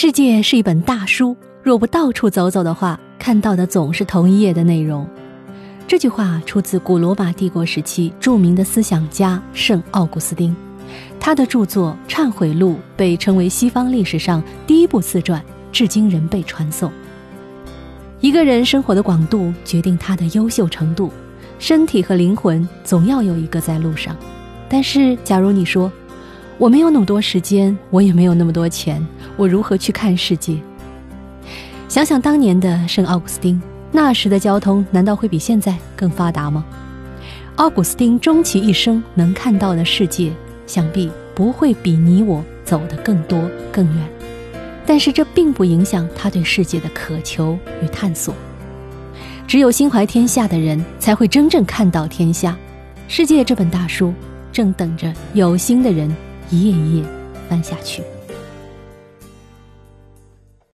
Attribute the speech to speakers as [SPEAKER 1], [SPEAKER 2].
[SPEAKER 1] 世界是一本大书，若不到处走走的话，看到的总是同一页的内容。这句话出自古罗马帝国时期著名的思想家圣奥古斯丁，他的著作《忏悔录》被称为西方历史上第一部自传，至今仍被传颂。一个人生活的广度决定他的优秀程度，身体和灵魂总要有一个在路上。但是，假如你说，我没有那么多时间，我也没有那么多钱，我如何去看世界？想想当年的圣奥古斯丁，那时的交通难道会比现在更发达吗？奥古斯丁终其一生能看到的世界，想必不会比你我走得更多更远。但是这并不影响他对世界的渴求与探索。只有心怀天下的人，才会真正看到天下。世界这本大书，正等着有心的人。一页一页翻下去。